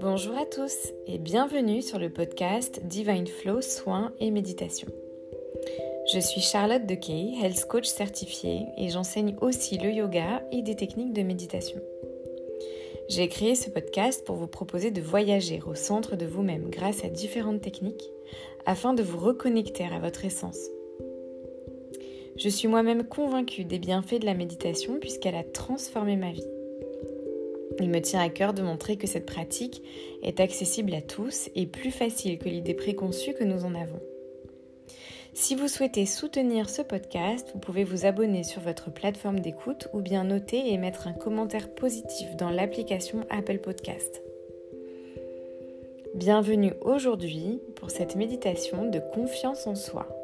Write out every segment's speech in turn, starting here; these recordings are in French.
Bonjour à tous et bienvenue sur le podcast Divine Flow Soins et Méditation. Je suis Charlotte Dequet, Health Coach certifiée et j'enseigne aussi le yoga et des techniques de méditation. J'ai créé ce podcast pour vous proposer de voyager au centre de vous-même grâce à différentes techniques afin de vous reconnecter à votre essence. Je suis moi-même convaincue des bienfaits de la méditation puisqu'elle a transformé ma vie. Il me tient à cœur de montrer que cette pratique est accessible à tous et plus facile que l'idée préconçue que nous en avons. Si vous souhaitez soutenir ce podcast, vous pouvez vous abonner sur votre plateforme d'écoute ou bien noter et mettre un commentaire positif dans l'application Apple Podcast. Bienvenue aujourd'hui pour cette méditation de confiance en soi.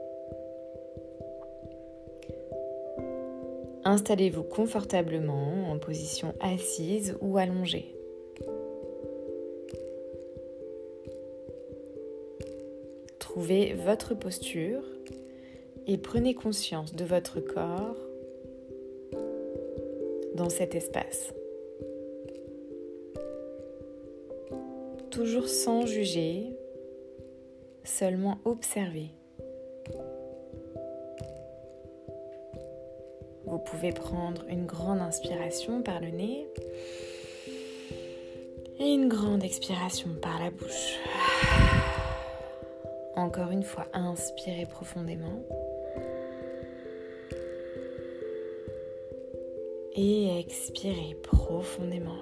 Installez-vous confortablement en position assise ou allongée. Trouvez votre posture et prenez conscience de votre corps dans cet espace. Toujours sans juger, seulement observer. Vous pouvez prendre une grande inspiration par le nez et une grande expiration par la bouche. Encore une fois, inspirez profondément. Et expirez profondément.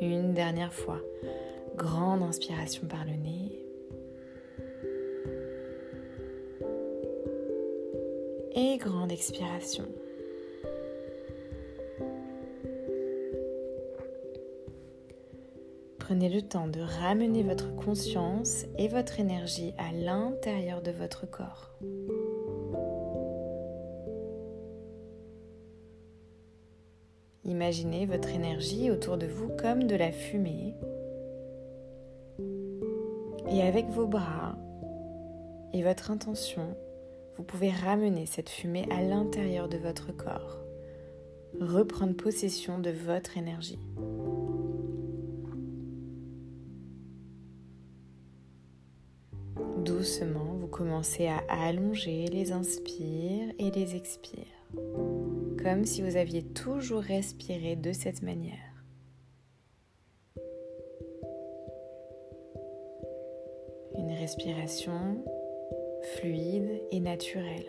Une dernière fois, grande inspiration par le nez. Et grande expiration. Prenez le temps de ramener votre conscience et votre énergie à l'intérieur de votre corps. Imaginez votre énergie autour de vous comme de la fumée. Et avec vos bras et votre intention, vous pouvez ramener cette fumée à l'intérieur de votre corps, reprendre possession de votre énergie. Doucement, vous commencez à allonger les inspires et les expires, comme si vous aviez toujours respiré de cette manière. Une respiration fluide et naturel.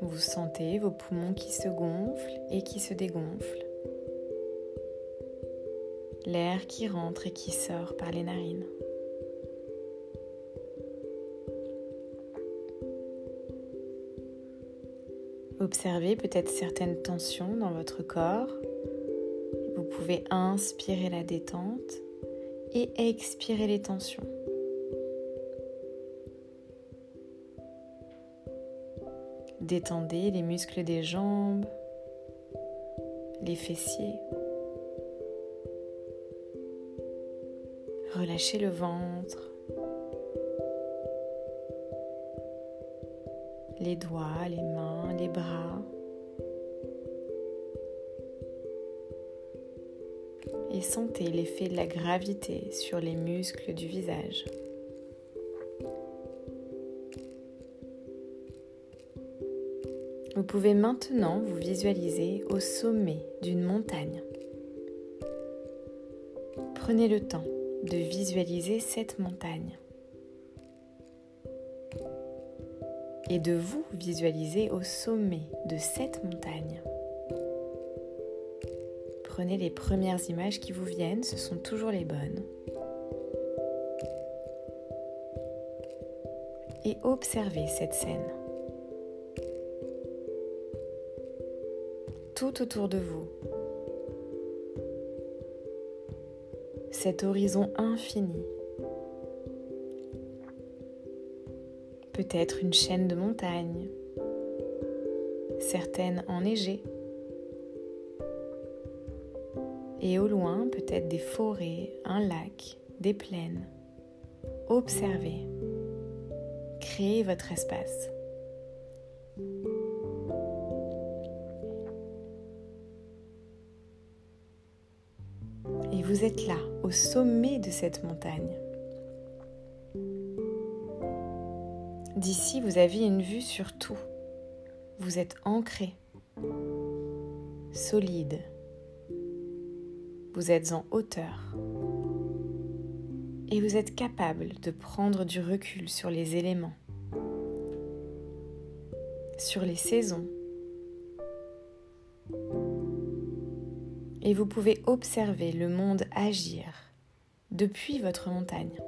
Vous sentez vos poumons qui se gonflent et qui se dégonflent. L'air qui rentre et qui sort par les narines. Observez peut-être certaines tensions dans votre corps pouvez inspirer la détente et expirer les tensions. Détendez les muscles des jambes, les fessiers. Relâchez le ventre, les doigts, les mains, les bras. Et sentez l'effet de la gravité sur les muscles du visage. Vous pouvez maintenant vous visualiser au sommet d'une montagne. Prenez le temps de visualiser cette montagne et de vous visualiser au sommet de cette montagne. Prenez les premières images qui vous viennent, ce sont toujours les bonnes. Et observez cette scène. Tout autour de vous. Cet horizon infini. Peut-être une chaîne de montagnes, certaines enneigées et au loin peut-être des forêts, un lac, des plaines. observez, créez votre espace. Et vous êtes là, au sommet de cette montagne. D'ici, vous avez une vue sur tout. Vous êtes ancré, solide. Vous êtes en hauteur. Et vous êtes capable de prendre du recul sur les éléments, sur les saisons. Et vous pouvez observer le monde agir depuis votre montagne.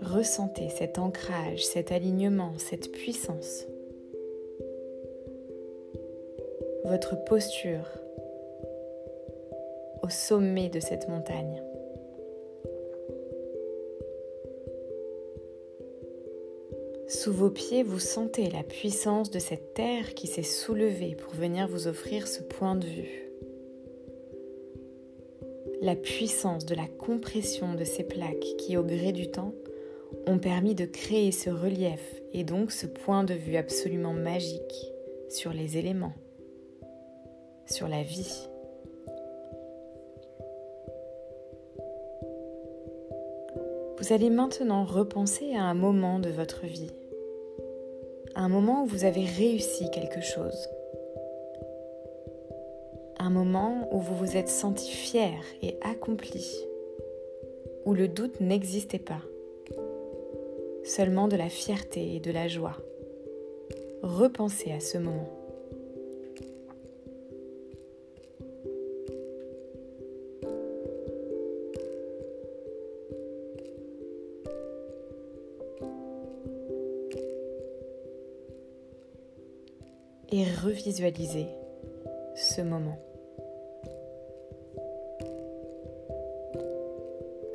Ressentez cet ancrage, cet alignement, cette puissance. Votre posture au sommet de cette montagne. Sous vos pieds, vous sentez la puissance de cette terre qui s'est soulevée pour venir vous offrir ce point de vue. La puissance de la compression de ces plaques qui, au gré du temps, ont permis de créer ce relief et donc ce point de vue absolument magique sur les éléments, sur la vie. Vous allez maintenant repenser à un moment de votre vie, un moment où vous avez réussi quelque chose, un moment où vous vous êtes senti fier et accompli, où le doute n'existait pas seulement de la fierté et de la joie. Repensez à ce moment. Et revisualisez ce moment.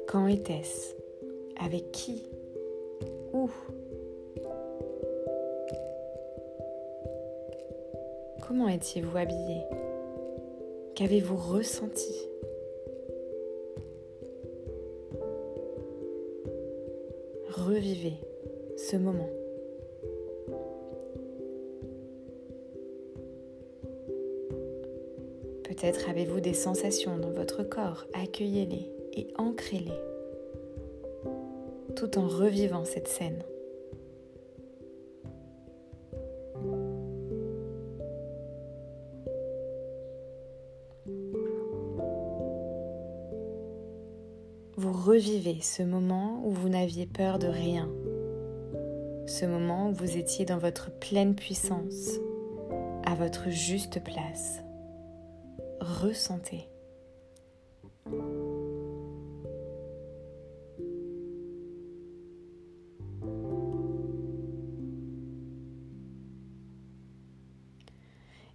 Quand était-ce? Avec qui? Où? Comment étiez-vous habillé? Qu'avez-vous ressenti? Revivez ce moment. Peut-être avez-vous des sensations dans votre corps, accueillez-les et ancrez-les tout en revivant cette scène. Vous revivez ce moment où vous n'aviez peur de rien, ce moment où vous étiez dans votre pleine puissance, à votre juste place. Ressentez.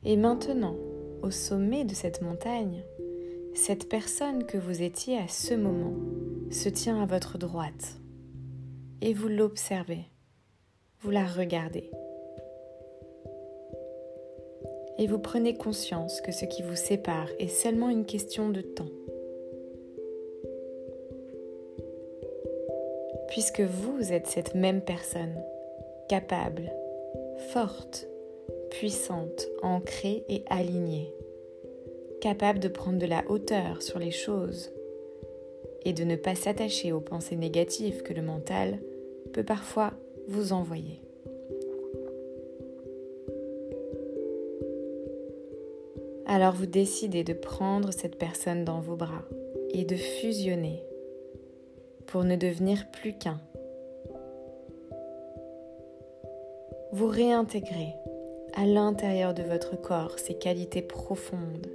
Et maintenant, au sommet de cette montagne, cette personne que vous étiez à ce moment se tient à votre droite et vous l'observez, vous la regardez. Et vous prenez conscience que ce qui vous sépare est seulement une question de temps. Puisque vous êtes cette même personne, capable, forte, puissante, ancrée et alignée, capable de prendre de la hauteur sur les choses et de ne pas s'attacher aux pensées négatives que le mental peut parfois vous envoyer. Alors vous décidez de prendre cette personne dans vos bras et de fusionner pour ne devenir plus qu'un. Vous réintégrez à l'intérieur de votre corps ces qualités profondes,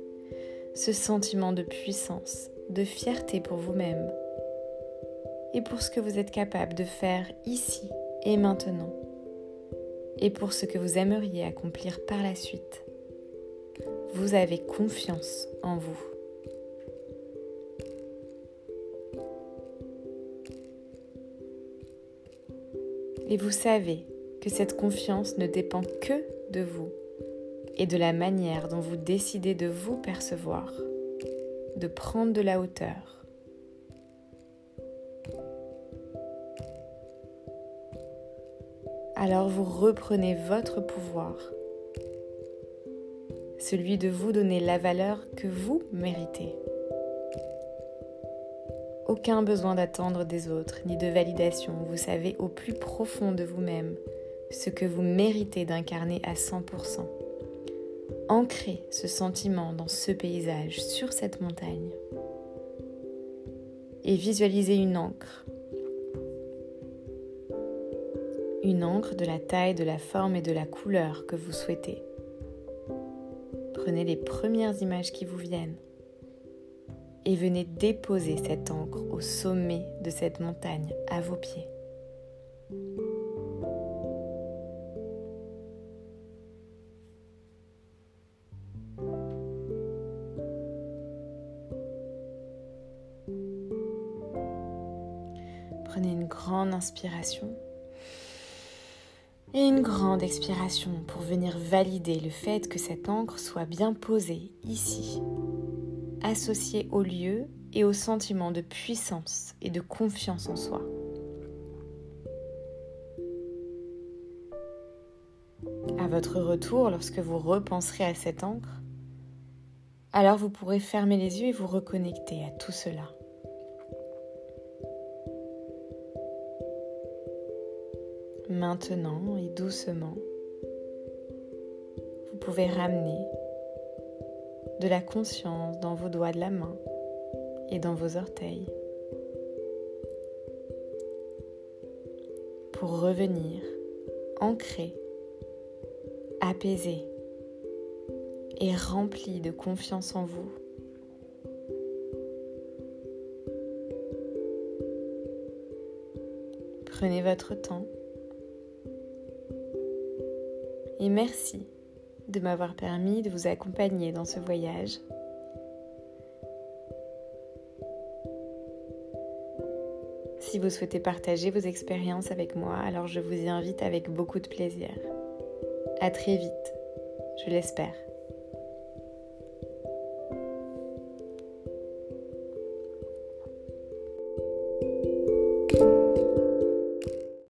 ce sentiment de puissance, de fierté pour vous-même et pour ce que vous êtes capable de faire ici et maintenant et pour ce que vous aimeriez accomplir par la suite. Vous avez confiance en vous. Et vous savez que cette confiance ne dépend que de vous et de la manière dont vous décidez de vous percevoir, de prendre de la hauteur. Alors vous reprenez votre pouvoir celui de vous donner la valeur que vous méritez. Aucun besoin d'attendre des autres, ni de validation. Vous savez au plus profond de vous-même ce que vous méritez d'incarner à 100%. Ancrez ce sentiment dans ce paysage, sur cette montagne. Et visualisez une encre une encre de la taille, de la forme et de la couleur que vous souhaitez. Prenez les premières images qui vous viennent et venez déposer cette encre au sommet de cette montagne à vos pieds. Prenez une grande inspiration et une grande expiration pour venir valider le fait que cette encre soit bien posée ici, associée au lieu et au sentiment de puissance et de confiance en soi. À votre retour, lorsque vous repenserez à cette encre, alors vous pourrez fermer les yeux et vous reconnecter à tout cela. Maintenant et doucement, vous pouvez ramener de la conscience dans vos doigts de la main et dans vos orteils pour revenir ancré, apaisé et rempli de confiance en vous. Prenez votre temps et merci de m'avoir permis de vous accompagner dans ce voyage. Si vous souhaitez partager vos expériences avec moi, alors je vous y invite avec beaucoup de plaisir. À très vite, je l'espère.